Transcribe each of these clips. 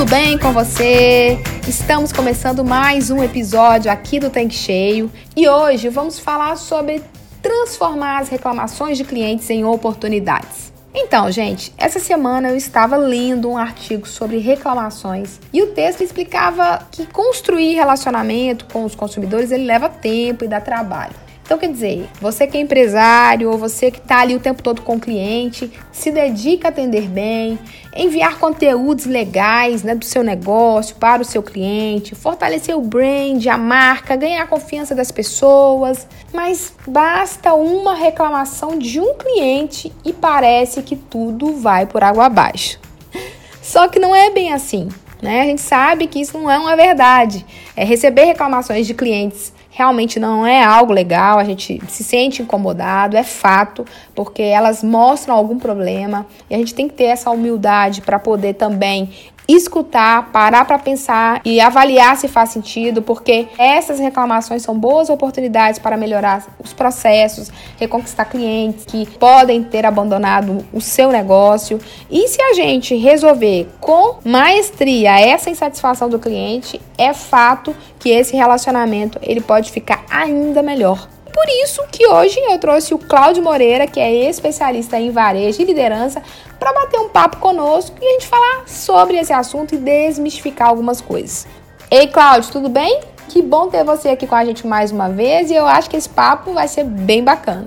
tudo bem com você? Estamos começando mais um episódio aqui do Tanque Cheio e hoje vamos falar sobre transformar as reclamações de clientes em oportunidades. Então, gente, essa semana eu estava lendo um artigo sobre reclamações e o texto explicava que construir relacionamento com os consumidores ele leva tempo e dá trabalho. Então, quer dizer, você que é empresário ou você que está ali o tempo todo com o cliente, se dedica a atender bem, enviar conteúdos legais né, do seu negócio para o seu cliente, fortalecer o brand, a marca, ganhar a confiança das pessoas. Mas basta uma reclamação de um cliente e parece que tudo vai por água abaixo. Só que não é bem assim. Né? A gente sabe que isso não é uma verdade. É receber reclamações de clientes realmente não é algo legal, a gente se sente incomodado, é fato, porque elas mostram algum problema e a gente tem que ter essa humildade para poder também escutar, parar para pensar e avaliar se faz sentido, porque essas reclamações são boas oportunidades para melhorar os processos, reconquistar clientes que podem ter abandonado o seu negócio. E se a gente resolver com maestria essa insatisfação do cliente, é fato que esse relacionamento ele pode ficar ainda melhor. Por isso que hoje eu trouxe o Cláudio Moreira, que é especialista em varejo e liderança, para bater um papo conosco e a gente falar sobre esse assunto e desmistificar algumas coisas. Ei, Cláudio, tudo bem? Que bom ter você aqui com a gente mais uma vez e eu acho que esse papo vai ser bem bacana.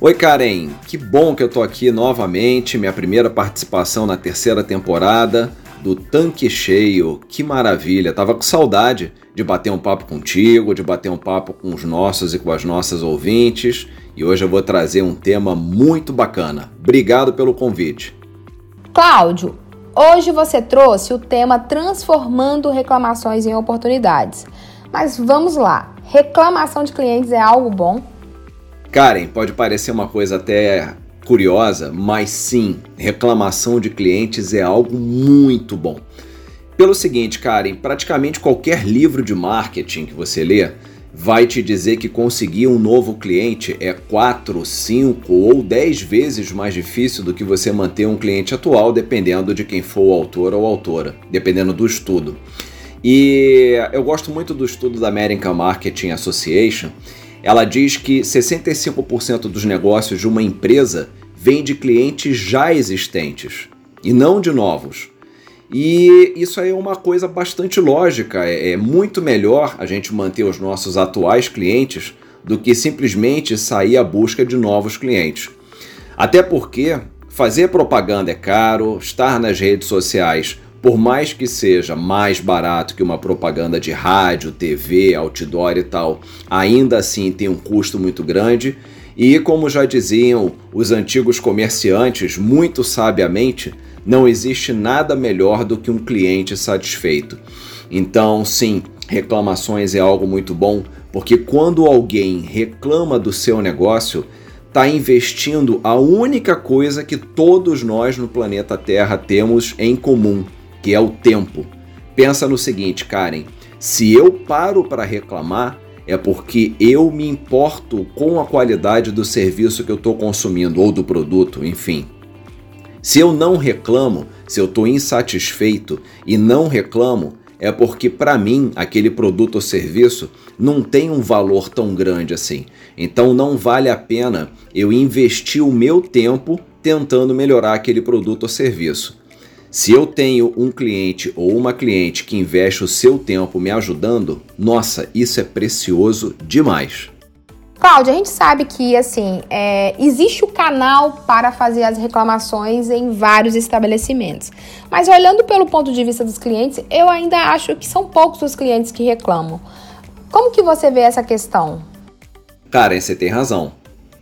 Oi, Karen, que bom que eu tô aqui novamente, minha primeira participação na terceira temporada do Tanque Cheio. Que maravilha, tava com saudade de bater um papo contigo, de bater um papo com os nossos e com as nossas ouvintes e hoje eu vou trazer um tema muito bacana. Obrigado pelo convite. Cláudio, hoje você trouxe o tema transformando reclamações em oportunidades. Mas vamos lá, reclamação de clientes é algo bom? Karen, pode parecer uma coisa até curiosa, mas sim, reclamação de clientes é algo muito bom. Pelo seguinte, Karen, praticamente qualquer livro de marketing que você lê, vai te dizer que conseguir um novo cliente é 4, 5 ou 10 vezes mais difícil do que você manter um cliente atual, dependendo de quem for o autor ou autora, dependendo do estudo. E eu gosto muito do estudo da American Marketing Association. Ela diz que 65% dos negócios de uma empresa vêm de clientes já existentes e não de novos. E isso aí é uma coisa bastante lógica. É, é muito melhor a gente manter os nossos atuais clientes do que simplesmente sair à busca de novos clientes. Até porque fazer propaganda é caro, estar nas redes sociais, por mais que seja mais barato que uma propaganda de rádio, TV, outdoor e tal, ainda assim tem um custo muito grande. E como já diziam os antigos comerciantes, muito sabiamente, não existe nada melhor do que um cliente satisfeito. Então, sim, reclamações é algo muito bom, porque quando alguém reclama do seu negócio, está investindo a única coisa que todos nós no planeta Terra temos em comum, que é o tempo. Pensa no seguinte, Karen: se eu paro para reclamar, é porque eu me importo com a qualidade do serviço que eu estou consumindo ou do produto, enfim. Se eu não reclamo, se eu estou insatisfeito e não reclamo, é porque para mim aquele produto ou serviço não tem um valor tão grande assim. Então não vale a pena eu investir o meu tempo tentando melhorar aquele produto ou serviço. Se eu tenho um cliente ou uma cliente que investe o seu tempo me ajudando, nossa, isso é precioso demais. Cláudia, a gente sabe que assim é, existe o canal para fazer as reclamações em vários estabelecimentos. Mas olhando pelo ponto de vista dos clientes, eu ainda acho que são poucos os clientes que reclamam. Como que você vê essa questão? Karen, você tem razão.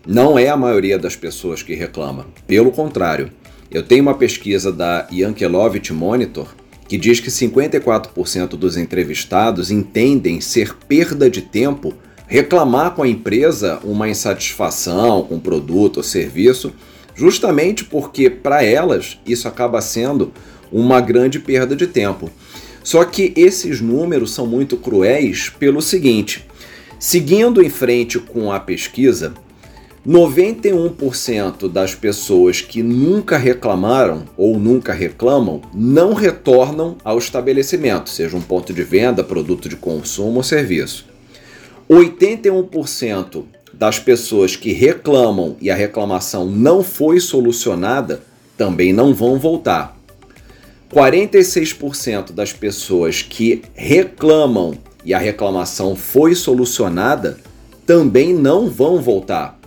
Não é a maioria das pessoas que reclama. Pelo contrário, Eu tenho uma pesquisa da Yankelovich Monitor que diz que 54% dos entrevistados entendem ser perda de tempo reclamar com a empresa uma insatisfação com o produto ou serviço, justamente porque para elas isso acaba sendo uma grande perda de tempo. Só que esses números são muito cruéis pelo seguinte: seguindo em frente com a pesquisa, 91% das pessoas que nunca reclamaram ou nunca reclamam não retornam ao estabelecimento, seja um ponto de venda, produto de consumo ou serviço. 81% das pessoas que reclamam e a reclamação não foi solucionada também não vão voltar. 46% das pessoas que reclamam e a reclamação foi solucionada também não vão voltar.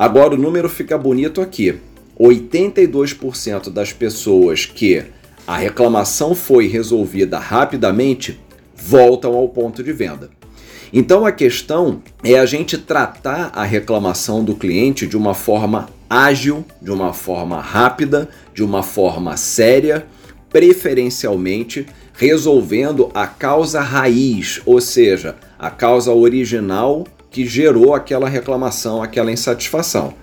Agora o número fica bonito aqui. 82% das pessoas que a reclamação foi resolvida rapidamente voltam ao ponto de venda. Então a questão é a gente tratar a reclamação do cliente de uma forma ágil, de uma forma rápida, de uma forma séria, preferencialmente resolvendo a causa raiz, ou seja, a causa original que gerou aquela reclamação, aquela insatisfação.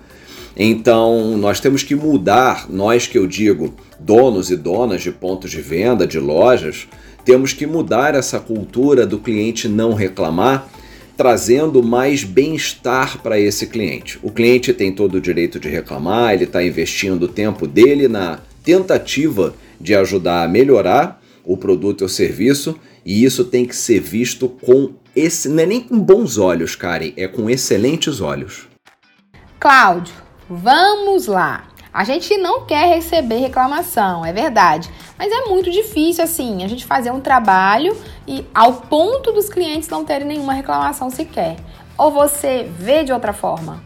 Então, nós temos que mudar, nós que eu digo, donos e donas de pontos de venda, de lojas, temos que mudar essa cultura do cliente não reclamar, trazendo mais bem-estar para esse cliente. O cliente tem todo o direito de reclamar, ele está investindo o tempo dele na tentativa de ajudar a melhorar o produto ou serviço, e isso tem que ser visto com esse não é nem com bons olhos, Karen, é com excelentes olhos. Cláudio, vamos lá. A gente não quer receber reclamação, é verdade. Mas é muito difícil, assim, a gente fazer um trabalho e ao ponto dos clientes não terem nenhuma reclamação sequer. Ou você vê de outra forma?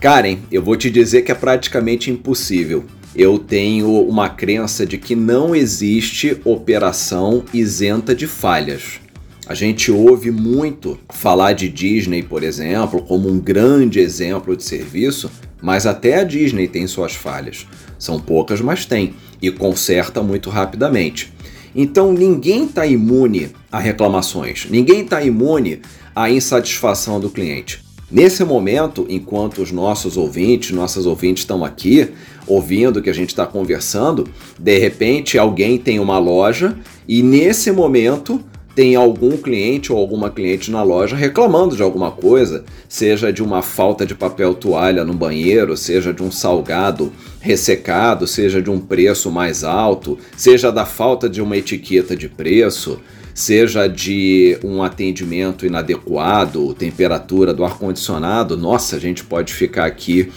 Karen, eu vou te dizer que é praticamente impossível. Eu tenho uma crença de que não existe operação isenta de falhas. A gente ouve muito falar de Disney, por exemplo, como um grande exemplo de serviço, mas até a Disney tem suas falhas. São poucas, mas tem, e conserta muito rapidamente. Então ninguém está imune a reclamações, ninguém está imune à insatisfação do cliente. Nesse momento, enquanto os nossos ouvintes, nossas ouvintes estão aqui ouvindo que a gente está conversando, de repente alguém tem uma loja e nesse momento tem algum cliente ou alguma cliente na loja reclamando de alguma coisa, seja de uma falta de papel toalha no banheiro, seja de um salgado ressecado, seja de um preço mais alto, seja da falta de uma etiqueta de preço, seja de um atendimento inadequado, temperatura do ar-condicionado. Nossa, a gente pode ficar aqui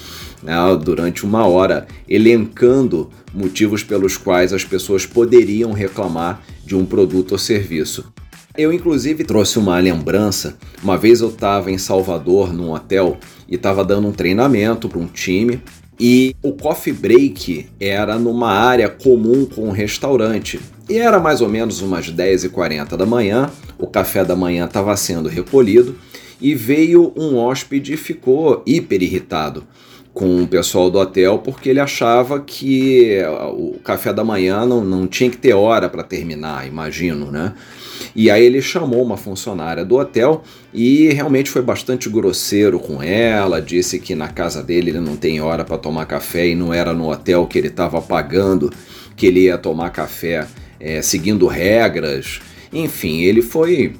né, durante uma hora elencando motivos pelos quais as pessoas poderiam reclamar de um produto ou serviço. Eu, inclusive, trouxe uma lembrança. Uma vez eu estava em Salvador, num hotel, e estava dando um treinamento para um time. E o coffee break era numa área comum com um restaurante. E era mais ou menos umas 10h40 da manhã, o café da manhã estava sendo recolhido e veio um hóspede e ficou hiper irritado com o pessoal do hotel porque ele achava que o café da manhã não, não tinha que ter hora para terminar, imagino, né? E aí ele chamou uma funcionária do hotel e realmente foi bastante grosseiro com ela, disse que na casa dele ele não tem hora para tomar café e não era no hotel que ele estava pagando que ele ia tomar café é, seguindo regras. Enfim, ele foi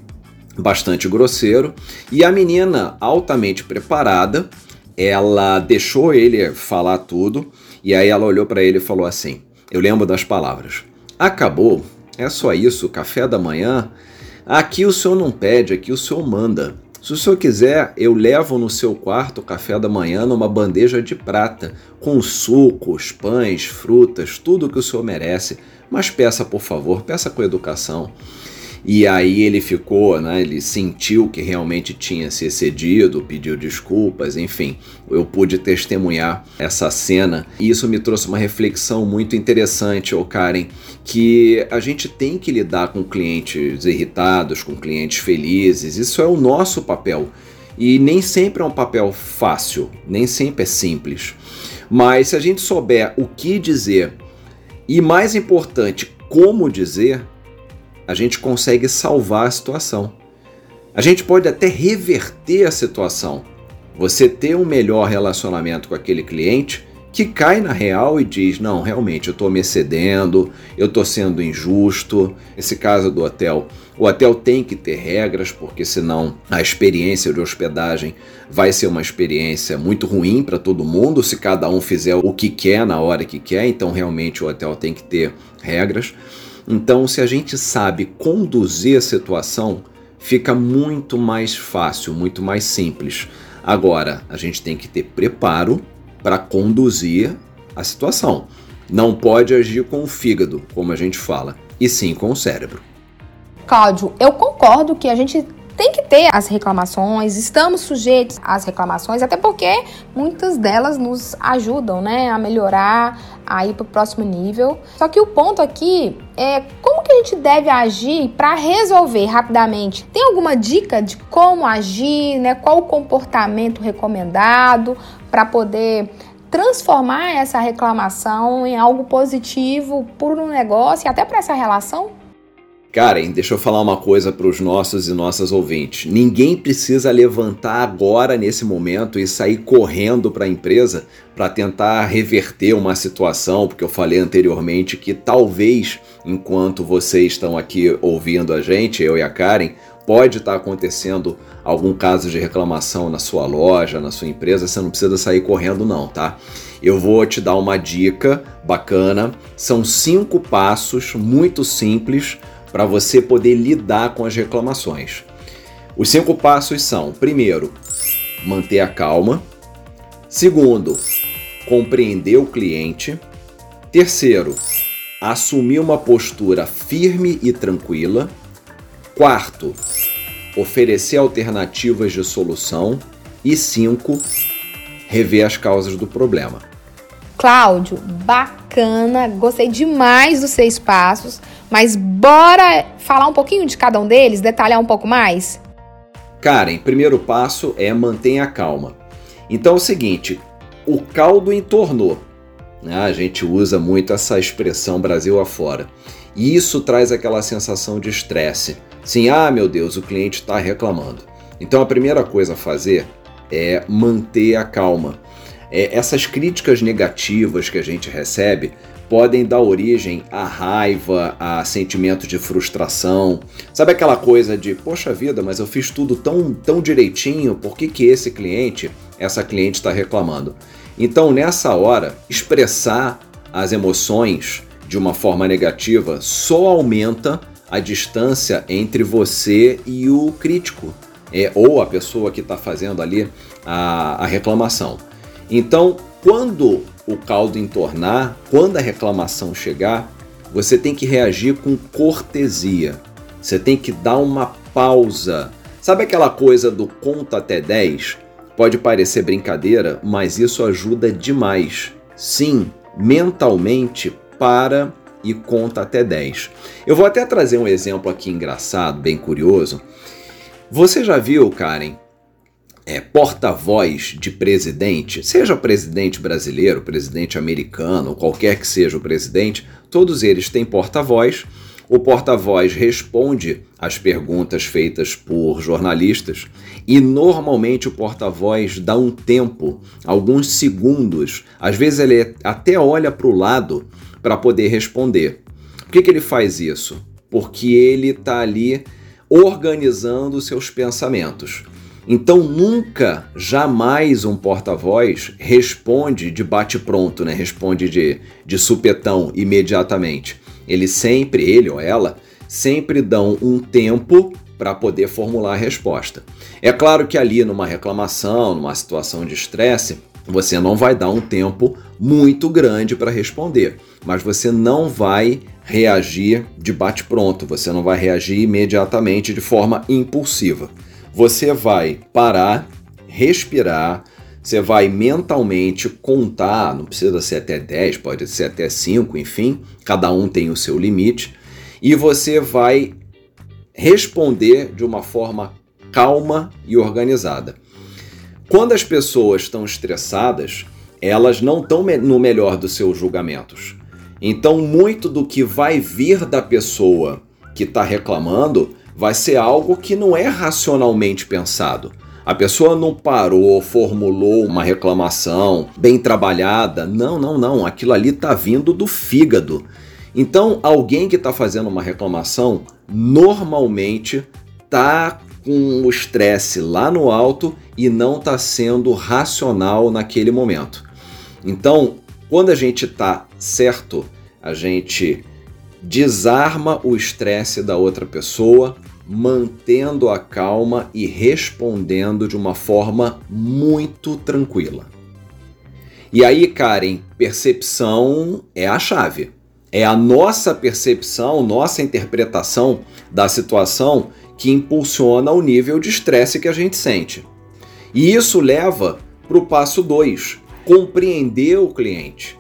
bastante grosseiro e a menina altamente preparada ela deixou ele falar tudo e aí ela olhou para ele e falou assim: Eu lembro das palavras. Acabou? É só isso, café da manhã? Aqui o senhor não pede, aqui o senhor manda. Se o senhor quiser, eu levo no seu quarto café da manhã numa bandeja de prata, com sucos, pães, frutas, tudo o que o senhor merece. Mas peça, por favor, peça com educação. E aí ele ficou, né, ele sentiu que realmente tinha se excedido, pediu desculpas, enfim. Eu pude testemunhar essa cena e isso me trouxe uma reflexão muito interessante, ô Karen, que a gente tem que lidar com clientes irritados, com clientes felizes. Isso é o nosso papel. E nem sempre é um papel fácil, nem sempre é simples. Mas se a gente souber o que dizer E mais importante, como dizer, a gente consegue salvar a situação. A gente pode até reverter a situação. Você ter um melhor relacionamento com aquele cliente que cai na real e diz: Não, realmente eu estou me excedendo, eu estou sendo injusto. Esse caso do hotel. O hotel tem que ter regras, porque senão a experiência de hospedagem vai ser uma experiência muito ruim para todo mundo se cada um fizer o que quer na hora que quer. Então, realmente, o hotel tem que ter regras. Então, se a gente sabe conduzir a situação, fica muito mais fácil, muito mais simples. Agora, a gente tem que ter preparo para conduzir a situação. Não pode agir com o fígado, como a gente fala, e sim com o cérebro. Cláudio, eu concordo que a gente tem que ter as reclamações, estamos sujeitos às reclamações, até porque muitas delas nos ajudam, né, a melhorar, a ir para o próximo nível. Só que o ponto aqui é como que a gente deve agir para resolver rapidamente. Tem alguma dica de como agir, né? Qual o comportamento recomendado para poder transformar essa reclamação em algo positivo por um negócio e até para essa relação? Karen, deixa eu falar uma coisa para os nossos e nossas ouvintes. Ninguém precisa levantar agora, nesse momento, e sair correndo para a empresa para tentar reverter uma situação, porque eu falei anteriormente que talvez, enquanto vocês estão aqui ouvindo a gente, eu e a Karen, pode estar tá acontecendo algum caso de reclamação na sua loja, na sua empresa, você não precisa sair correndo, não, tá? Eu vou te dar uma dica bacana. São cinco passos muito simples para você poder lidar com as reclamações. Os cinco passos são: primeiro, manter a calma. Segundo, compreender o cliente. Terceiro, assumir uma postura firme e tranquila. Quarto, oferecer alternativas de solução. E cinco, rever as causas do problema. Cláudio, bacana, gostei demais dos seis passos. Mas bora falar um pouquinho de cada um deles, detalhar um pouco mais? Karen, primeiro passo é mantenha a calma. Então é o seguinte, o caldo entornou. Né? A gente usa muito essa expressão Brasil afora. E isso traz aquela sensação de estresse. Sim, ah meu Deus, o cliente está reclamando. Então a primeira coisa a fazer é manter a calma. É, essas críticas negativas que a gente recebe podem dar origem à raiva, a sentimento de frustração. Sabe aquela coisa de, poxa vida, mas eu fiz tudo tão, tão direitinho, por que, que esse cliente, essa cliente está reclamando? Então, nessa hora, expressar as emoções de uma forma negativa só aumenta a distância entre você e o crítico, é, ou a pessoa que está fazendo ali a, a reclamação. Então, quando o caldo entornar, quando a reclamação chegar, você tem que reagir com cortesia. Você tem que dar uma pausa. Sabe aquela coisa do conta até 10? Pode parecer brincadeira, mas isso ajuda demais. Sim, mentalmente para e conta até 10. Eu vou até trazer um exemplo aqui engraçado, bem curioso. Você já viu, Karen, é, porta-voz de presidente, seja presidente brasileiro, presidente americano, qualquer que seja o presidente, todos eles têm porta-voz. O porta-voz responde às perguntas feitas por jornalistas e normalmente o porta-voz dá um tempo, alguns segundos, às vezes ele até olha para o lado para poder responder. Por que, que ele faz isso? Porque ele está ali organizando seus pensamentos. Então nunca, jamais um porta-voz responde de bate-pronto, né? Responde de, de supetão imediatamente. Ele sempre, ele ou ela, sempre dão um tempo para poder formular a resposta. É claro que ali numa reclamação, numa situação de estresse, você não vai dar um tempo muito grande para responder, mas você não vai reagir de bate-pronto, você não vai reagir imediatamente de forma impulsiva você vai parar, respirar, você vai mentalmente contar, não precisa ser até 10, pode ser até 5, enfim, cada um tem o seu limite, e você vai responder de uma forma calma e organizada. Quando as pessoas estão estressadas, elas não estão no melhor dos seus julgamentos. Então, muito do que vai vir da pessoa que está reclamando vai ser algo que não é racionalmente pensado. A pessoa não parou, formulou uma reclamação bem trabalhada. Não, não, não. Aquilo ali está vindo do fígado. Então, alguém que está fazendo uma reclamação normalmente está com o estresse lá no alto e não está sendo racional naquele momento. Então, quando a gente está certo, a gente desarma o estresse da outra pessoa, mantendo a calma e respondendo de uma forma muito tranquila. E aí, Karen, percepção é a chave. É a nossa percepção, nossa interpretação da situação que impulsiona o nível de estresse que a gente sente. E isso leva para o passo 2, compreender o cliente.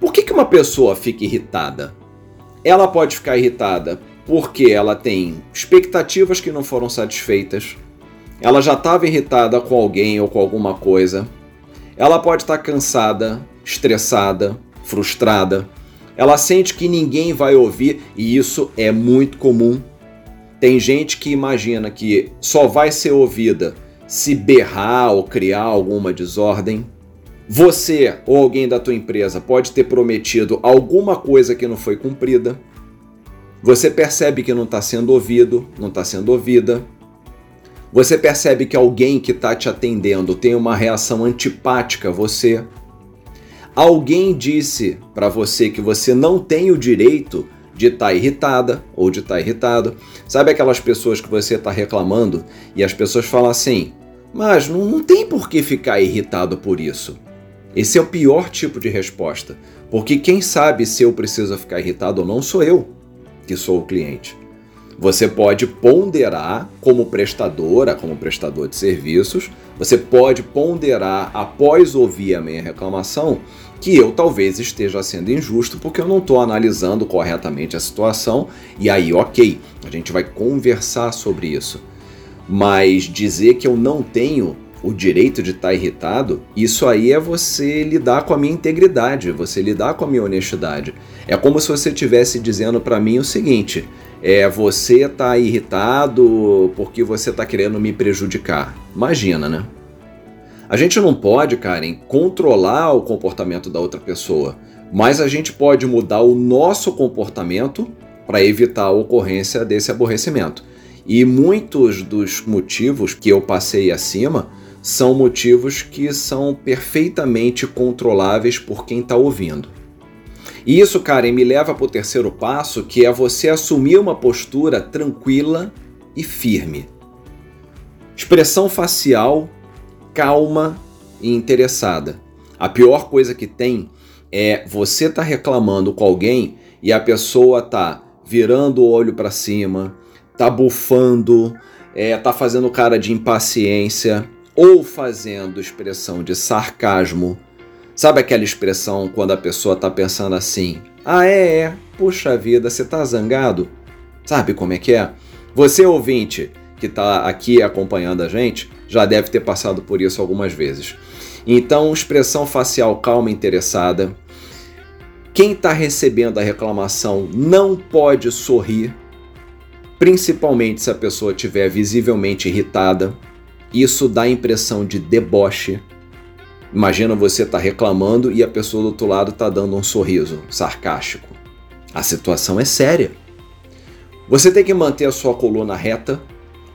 Por que, que uma pessoa fica irritada? Ela pode ficar irritada porque ela tem expectativas que não foram satisfeitas, ela já estava irritada com alguém ou com alguma coisa, ela pode estar tá cansada, estressada, frustrada, ela sente que ninguém vai ouvir e isso é muito comum. Tem gente que imagina que só vai ser ouvida se berrar ou criar alguma desordem. Você ou alguém da tua empresa pode ter prometido alguma coisa que não foi cumprida. Você percebe que não está sendo ouvido, não está sendo ouvida. Você percebe que alguém que está te atendendo tem uma reação antipática a você. Alguém disse para você que você não tem o direito de estar tá irritada ou de estar tá irritado. Sabe aquelas pessoas que você está reclamando e as pessoas falam assim: mas não, não tem por que ficar irritado por isso. Esse é o pior tipo de resposta, porque quem sabe se eu preciso ficar irritado ou não sou eu, que sou o cliente. Você pode ponderar como prestadora, como prestador de serviços, você pode ponderar após ouvir a minha reclamação que eu talvez esteja sendo injusto porque eu não estou analisando corretamente a situação e aí, ok, a gente vai conversar sobre isso. Mas dizer que eu não tenho o direito de estar tá irritado, isso aí é você lidar com a minha integridade, você lidar com a minha honestidade. É como se você estivesse dizendo para mim o seguinte: é você tá irritado porque você tá querendo me prejudicar. Imagina, né? A gente não pode, Karen, controlar o comportamento da outra pessoa, mas a gente pode mudar o nosso comportamento para evitar a ocorrência desse aborrecimento. E muitos dos motivos que eu passei acima são motivos que são perfeitamente controláveis por quem está ouvindo. E isso, Karen, me leva para o terceiro passo, que é você assumir uma postura tranquila e firme. Expressão facial calma e interessada. A pior coisa que tem é você tá reclamando com alguém e a pessoa tá virando o olho para cima, tá bufando, é, tá fazendo cara de impaciência ou fazendo expressão de sarcasmo. Sabe aquela expressão quando a pessoa tá pensando assim: "Ah, é, é, puxa vida, você tá zangado?" Sabe como é que é? Você ouvinte que tá aqui acompanhando a gente, já deve ter passado por isso algumas vezes. Então, expressão facial calma interessada. Quem está recebendo a reclamação não pode sorrir, principalmente se a pessoa estiver visivelmente irritada. Isso dá a impressão de deboche. Imagina você tá reclamando e a pessoa do outro lado está dando um sorriso sarcástico. A situação é séria. Você tem que manter a sua coluna reta,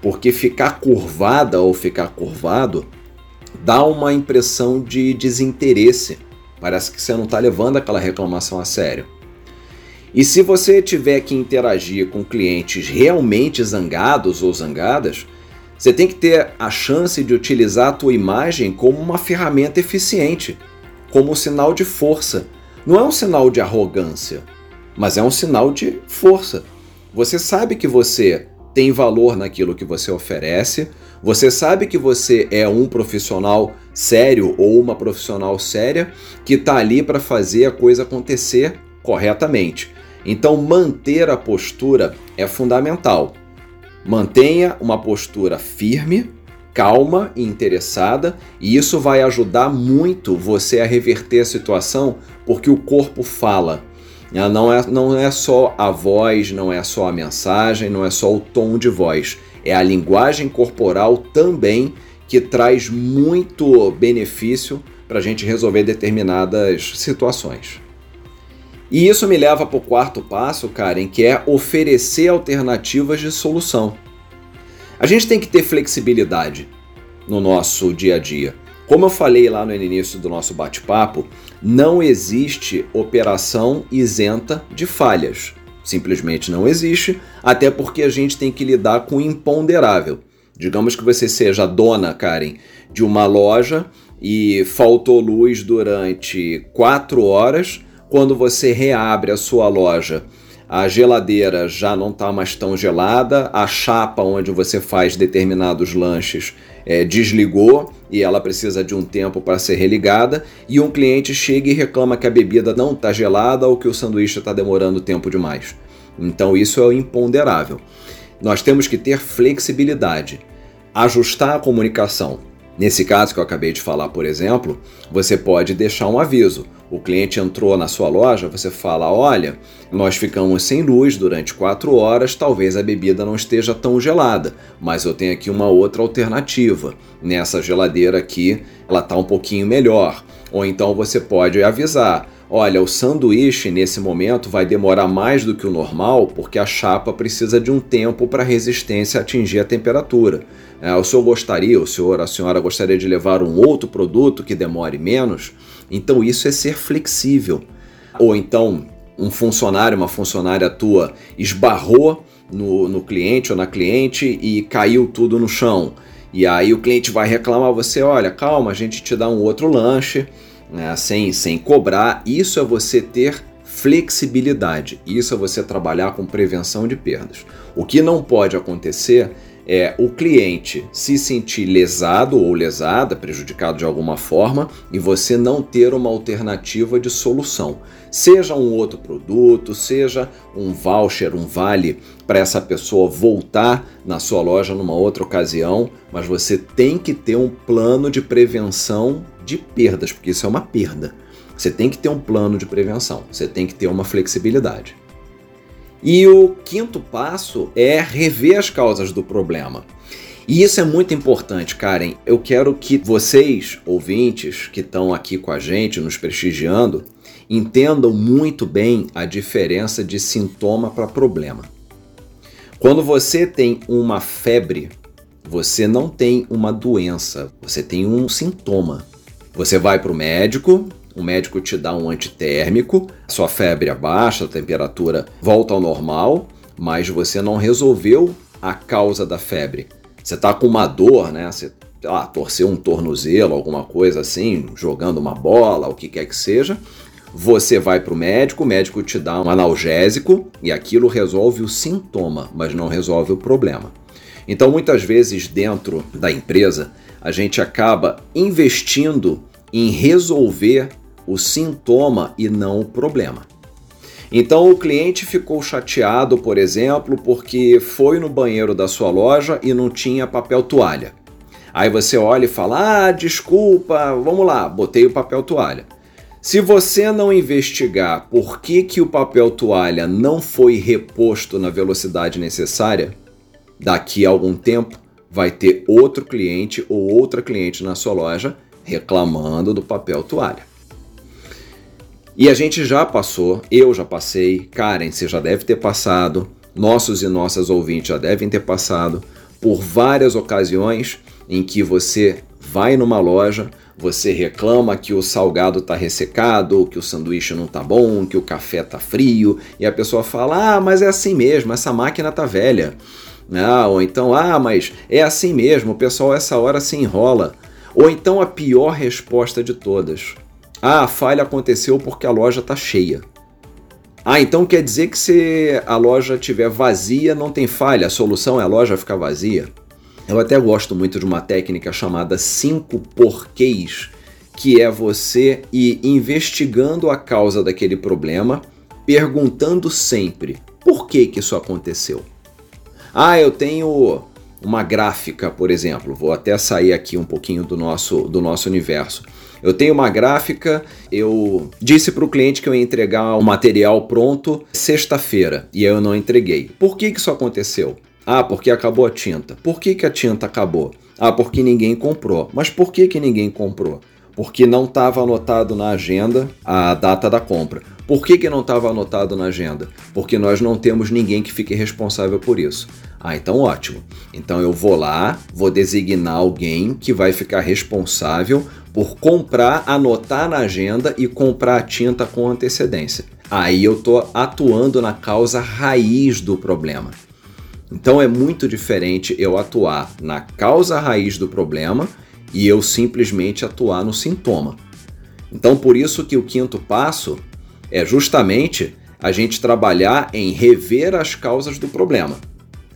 porque ficar curvada ou ficar curvado dá uma impressão de desinteresse. Parece que você não está levando aquela reclamação a sério. E se você tiver que interagir com clientes realmente zangados ou zangadas, você tem que ter a chance de utilizar a tua imagem como uma ferramenta eficiente, como um sinal de força. Não é um sinal de arrogância, mas é um sinal de força. Você sabe que você tem valor naquilo que você oferece, você sabe que você é um profissional sério ou uma profissional séria que está ali para fazer a coisa acontecer corretamente. Então, manter a postura é fundamental. Mantenha uma postura firme, calma e interessada, e isso vai ajudar muito você a reverter a situação, porque o corpo fala. Não é, não é só a voz, não é só a mensagem, não é só o tom de voz. É a linguagem corporal também que traz muito benefício para a gente resolver determinadas situações. E isso me leva para o quarto passo, Karen, que é oferecer alternativas de solução. A gente tem que ter flexibilidade no nosso dia a dia. Como eu falei lá no início do nosso bate-papo, não existe operação isenta de falhas. Simplesmente não existe, até porque a gente tem que lidar com o imponderável. Digamos que você seja dona, Karen, de uma loja e faltou luz durante quatro horas. Quando você reabre a sua loja, a geladeira já não está mais tão gelada, a chapa onde você faz determinados lanches é, desligou e ela precisa de um tempo para ser religada, e um cliente chega e reclama que a bebida não está gelada ou que o sanduíche está demorando tempo demais. Então isso é o imponderável. Nós temos que ter flexibilidade, ajustar a comunicação. Nesse caso que eu acabei de falar, por exemplo, você pode deixar um aviso. O cliente entrou na sua loja, você fala: Olha, nós ficamos sem luz durante quatro horas, talvez a bebida não esteja tão gelada, mas eu tenho aqui uma outra alternativa. Nessa geladeira aqui, ela está um pouquinho melhor. Ou então você pode avisar: Olha, o sanduíche nesse momento vai demorar mais do que o normal porque a chapa precisa de um tempo para a resistência atingir a temperatura. É, o senhor gostaria, o senhor, a senhora gostaria de levar um outro produto que demore menos? Então isso é ser flexível. Ou então um funcionário, uma funcionária tua esbarrou no, no cliente ou na cliente e caiu tudo no chão. E aí o cliente vai reclamar você, olha, calma, a gente te dá um outro lanche né, sem, sem cobrar. Isso é você ter flexibilidade, isso é você trabalhar com prevenção de perdas. O que não pode acontecer é o cliente se sentir lesado ou lesada, prejudicado de alguma forma, e você não ter uma alternativa de solução. Seja um outro produto, seja um voucher, um vale para essa pessoa voltar na sua loja numa outra ocasião, mas você tem que ter um plano de prevenção de perdas, porque isso é uma perda. Você tem que ter um plano de prevenção, você tem que ter uma flexibilidade. E o quinto passo é rever as causas do problema. E isso é muito importante, Karen. Eu quero que vocês, ouvintes, que estão aqui com a gente, nos prestigiando, entendam muito bem a diferença de sintoma para problema. Quando você tem uma febre, você não tem uma doença, você tem um sintoma. Você vai para o médico, o médico te dá um antitérmico, sua febre abaixa, a temperatura volta ao normal, mas você não resolveu a causa da febre. Você está com uma dor, né? Você ah, torceu um tornozelo, alguma coisa assim, jogando uma bola, o que quer que seja. Você vai para o médico, o médico te dá um analgésico e aquilo resolve o sintoma, mas não resolve o problema. Então, muitas vezes, dentro da empresa, a gente acaba investindo em resolver o sintoma e não o problema. Então o cliente ficou chateado, por exemplo, porque foi no banheiro da sua loja e não tinha papel toalha. Aí você olha e fala: "Ah, desculpa, vamos lá, botei o papel toalha". Se você não investigar por que, que o papel toalha não foi reposto na velocidade necessária, daqui a algum tempo vai ter outro cliente ou outra cliente na sua loja reclamando do papel toalha. E a gente já passou, eu já passei, Karen, você já deve ter passado, nossos e nossas ouvintes já devem ter passado por várias ocasiões em que você vai numa loja, você reclama que o salgado está ressecado, que o sanduíche não está bom, que o café está frio, e a pessoa fala: "Ah, mas é assim mesmo, essa máquina está velha". Ah, ou então: "Ah, mas é assim mesmo, o pessoal essa hora se enrola". Ou então a pior resposta de todas: ah, a falha aconteceu porque a loja está cheia. Ah, então quer dizer que se a loja estiver vazia, não tem falha, a solução é a loja ficar vazia? Eu até gosto muito de uma técnica chamada cinco porquês, que é você ir investigando a causa daquele problema, perguntando sempre por que, que isso aconteceu. Ah, eu tenho uma gráfica, por exemplo, vou até sair aqui um pouquinho do nosso, do nosso universo. Eu tenho uma gráfica, eu disse para o cliente que eu ia entregar o material pronto sexta-feira e eu não entreguei. Por que, que isso aconteceu? Ah, porque acabou a tinta. Por que, que a tinta acabou? Ah, porque ninguém comprou. Mas por que, que ninguém comprou? Porque não estava anotado na agenda a data da compra. Por que, que não estava anotado na agenda? Porque nós não temos ninguém que fique responsável por isso. Ah, então ótimo. Então eu vou lá, vou designar alguém que vai ficar responsável por comprar, anotar na agenda e comprar a tinta com antecedência. Aí eu estou atuando na causa raiz do problema. Então é muito diferente eu atuar na causa raiz do problema e eu simplesmente atuar no sintoma. Então por isso que o quinto passo é justamente a gente trabalhar em rever as causas do problema.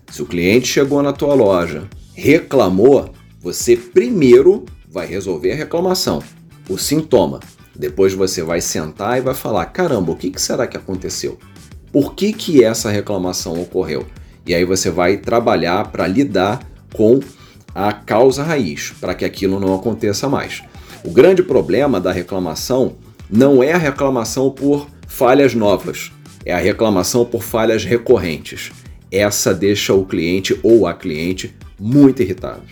Se o cliente chegou na tua loja, reclamou, você primeiro vai resolver a reclamação, o sintoma. Depois você vai sentar e vai falar: caramba, o que, que será que aconteceu? Por que, que essa reclamação ocorreu? E aí você vai trabalhar para lidar com a causa raiz, para que aquilo não aconteça mais. O grande problema da reclamação não é a reclamação por falhas novas, é a reclamação por falhas recorrentes. Essa deixa o cliente ou a cliente muito irritado.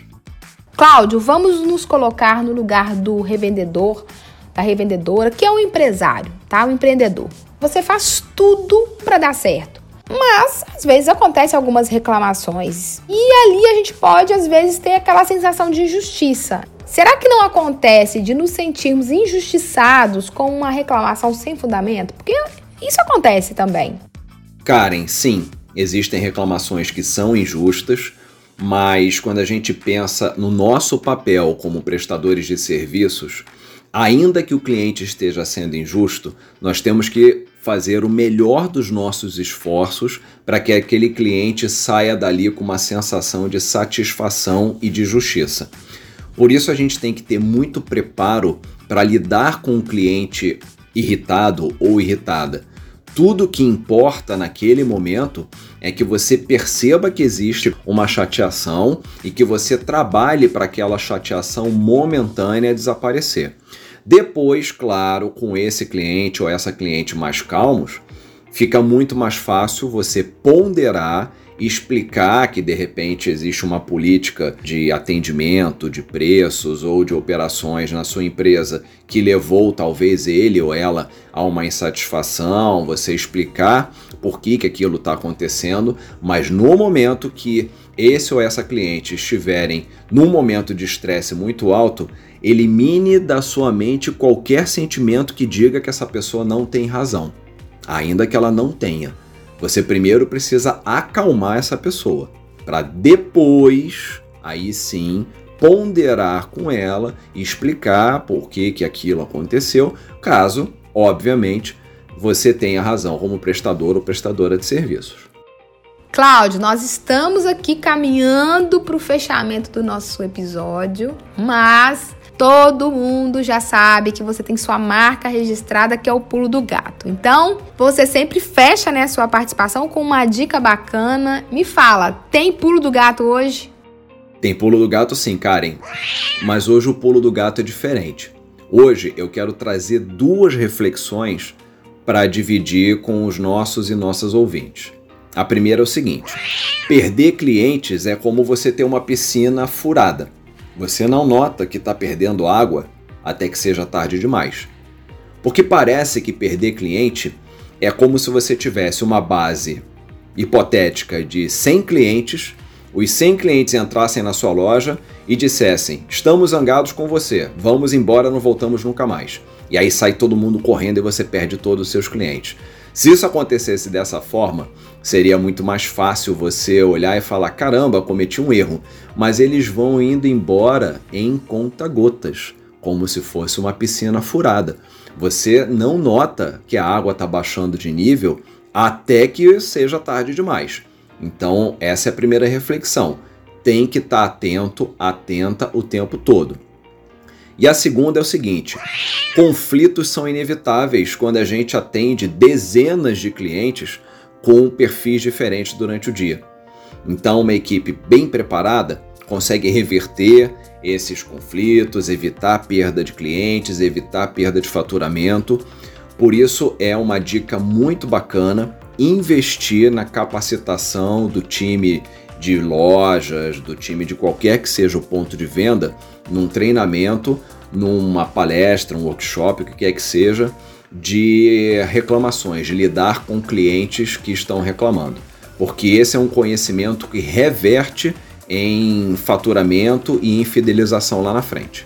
Cláudio, vamos nos colocar no lugar do revendedor, da revendedora, que é o empresário, tá? O empreendedor. Você faz tudo para dar certo. Mas às vezes acontece algumas reclamações e ali a gente pode às vezes ter aquela sensação de injustiça. Será que não acontece de nos sentirmos injustiçados com uma reclamação sem fundamento? Porque isso acontece também. Karen, sim, existem reclamações que são injustas, mas quando a gente pensa no nosso papel como prestadores de serviços, ainda que o cliente esteja sendo injusto, nós temos que fazer o melhor dos nossos esforços para que aquele cliente saia dali com uma sensação de satisfação e de justiça. Por isso a gente tem que ter muito preparo para lidar com o cliente irritado ou irritada. Tudo que importa naquele momento é que você perceba que existe uma chateação e que você trabalhe para aquela chateação momentânea desaparecer. Depois, claro, com esse cliente ou essa cliente mais calmos, fica muito mais fácil você ponderar explicar que de repente existe uma política de atendimento, de preços ou de operações na sua empresa que levou talvez ele ou ela a uma insatisfação, você explicar por que, que aquilo está acontecendo, mas no momento que esse ou essa cliente estiverem num momento de estresse muito alto, Elimine da sua mente qualquer sentimento que diga que essa pessoa não tem razão, ainda que ela não tenha. Você primeiro precisa acalmar essa pessoa, para depois, aí sim, ponderar com ela e explicar por que, que aquilo aconteceu, caso, obviamente, você tenha razão como prestador ou prestadora de serviços. Cláudio, nós estamos aqui caminhando para o fechamento do nosso episódio, mas Todo mundo já sabe que você tem sua marca registrada, que é o pulo do gato. Então, você sempre fecha né, sua participação com uma dica bacana. Me fala, tem pulo do gato hoje? Tem pulo do gato sim, Karen. Mas hoje o pulo do gato é diferente. Hoje eu quero trazer duas reflexões para dividir com os nossos e nossas ouvintes. A primeira é o seguinte: perder clientes é como você ter uma piscina furada. Você não nota que está perdendo água até que seja tarde demais. Porque parece que perder cliente é como se você tivesse uma base hipotética de 100 clientes, os 100 clientes entrassem na sua loja e dissessem: Estamos zangados com você, vamos embora, não voltamos nunca mais. E aí sai todo mundo correndo e você perde todos os seus clientes. Se isso acontecesse dessa forma, seria muito mais fácil você olhar e falar: caramba, cometi um erro. Mas eles vão indo embora em conta-gotas, como se fosse uma piscina furada. Você não nota que a água está baixando de nível até que seja tarde demais. Então, essa é a primeira reflexão. Tem que estar tá atento, atenta o tempo todo. E a segunda é o seguinte: conflitos são inevitáveis quando a gente atende dezenas de clientes com perfis diferentes durante o dia. Então, uma equipe bem preparada consegue reverter esses conflitos, evitar perda de clientes, evitar perda de faturamento. Por isso, é uma dica muito bacana investir na capacitação do time de lojas, do time de qualquer que seja o ponto de venda, num treinamento, numa palestra, um workshop, o que quer que seja, de reclamações, de lidar com clientes que estão reclamando. Porque esse é um conhecimento que reverte em faturamento e em fidelização lá na frente.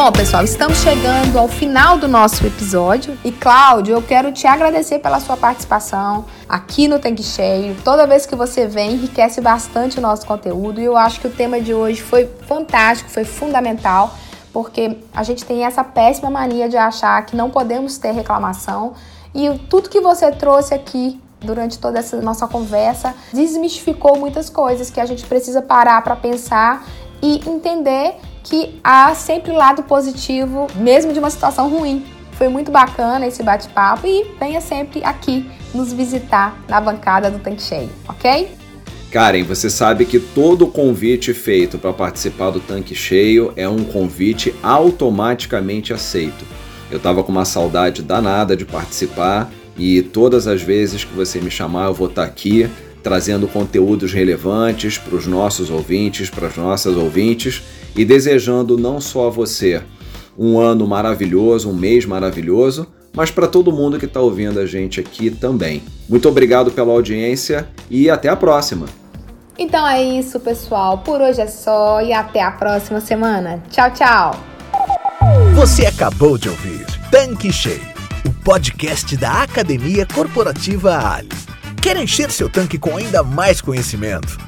Bom, pessoal, estamos chegando ao final do nosso episódio. E, Cláudio, eu quero te agradecer pela sua participação aqui no Tanque Cheio. Toda vez que você vem, enriquece bastante o nosso conteúdo. E eu acho que o tema de hoje foi fantástico, foi fundamental, porque a gente tem essa péssima mania de achar que não podemos ter reclamação. E tudo que você trouxe aqui durante toda essa nossa conversa desmistificou muitas coisas que a gente precisa parar para pensar e entender que há sempre lado positivo, mesmo de uma situação ruim. Foi muito bacana esse bate-papo e venha sempre aqui nos visitar na bancada do Tanque Cheio, ok? Karen, você sabe que todo convite feito para participar do Tanque Cheio é um convite automaticamente aceito. Eu estava com uma saudade danada de participar e todas as vezes que você me chamar eu vou estar tá aqui trazendo conteúdos relevantes para os nossos ouvintes, para as nossas ouvintes e desejando não só a você um ano maravilhoso, um mês maravilhoso, mas para todo mundo que está ouvindo a gente aqui também. Muito obrigado pela audiência e até a próxima. Então é isso, pessoal. Por hoje é só e até a próxima semana. Tchau, tchau. Você acabou de ouvir Tanque Cheio, o podcast da Academia Corporativa Ali. Quer encher seu tanque com ainda mais conhecimento?